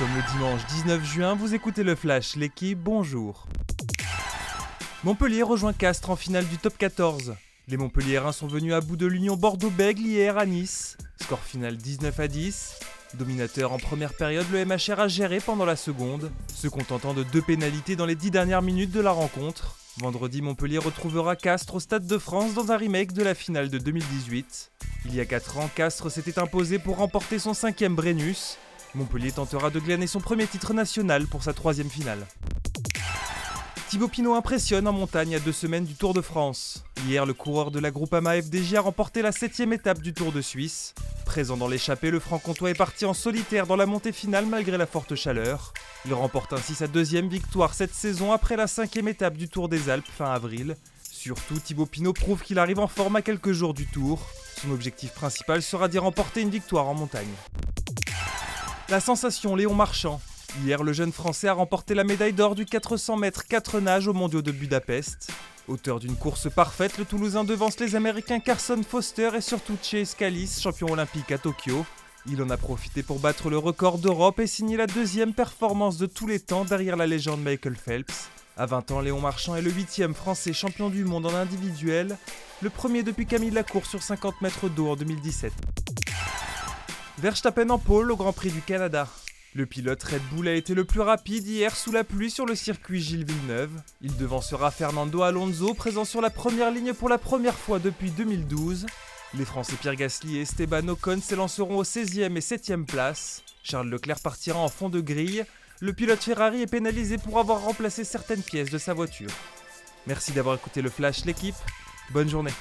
sommes le dimanche 19 juin, vous écoutez le Flash, l'équipe, bonjour. Montpellier rejoint Castres en finale du top 14. Les Montpelliérains sont venus à bout de l'Union Bordeaux-Bègle hier à Nice. Score final 19 à 10. Dominateur en première période, le MHR a géré pendant la seconde, se contentant de deux pénalités dans les dix dernières minutes de la rencontre. Vendredi, Montpellier retrouvera Castres au Stade de France dans un remake de la finale de 2018. Il y a 4 ans, Castres s'était imposé pour remporter son cinquième Brennus. Montpellier tentera de glaner son premier titre national pour sa troisième finale. Thibaut Pinot impressionne en montagne à deux semaines du Tour de France. Hier, le coureur de la Groupama FDJ a remporté la septième étape du Tour de Suisse. Présent dans l'échappée, le franc-comtois est parti en solitaire dans la montée finale malgré la forte chaleur. Il remporte ainsi sa deuxième victoire cette saison après la cinquième étape du Tour des Alpes fin avril. Surtout, Thibaut Pinot prouve qu'il arrive en forme à quelques jours du Tour. Son objectif principal sera d'y remporter une victoire en montagne. La sensation Léon Marchand. Hier, le jeune Français a remporté la médaille d'or du 400 mètres 4 nages aux mondiaux de Budapest. Auteur d'une course parfaite, le Toulousain devance les Américains Carson Foster et surtout Chase Callis, champion olympique à Tokyo. Il en a profité pour battre le record d'Europe et signer la deuxième performance de tous les temps derrière la légende Michael Phelps. À 20 ans, Léon Marchand est le huitième français champion du monde en individuel, le premier depuis Camille Lacour sur 50 mètres d'eau en 2017. Verstappen en pôle au Grand Prix du Canada. Le pilote Red Bull a été le plus rapide hier sous la pluie sur le circuit Gilles Villeneuve. Il devancera Fernando Alonso, présent sur la première ligne pour la première fois depuis 2012. Les Français Pierre Gasly et Esteban Ocon s'élanceront aux 16e et 7e places. Charles Leclerc partira en fond de grille. Le pilote Ferrari est pénalisé pour avoir remplacé certaines pièces de sa voiture. Merci d'avoir écouté le Flash l'équipe. Bonne journée.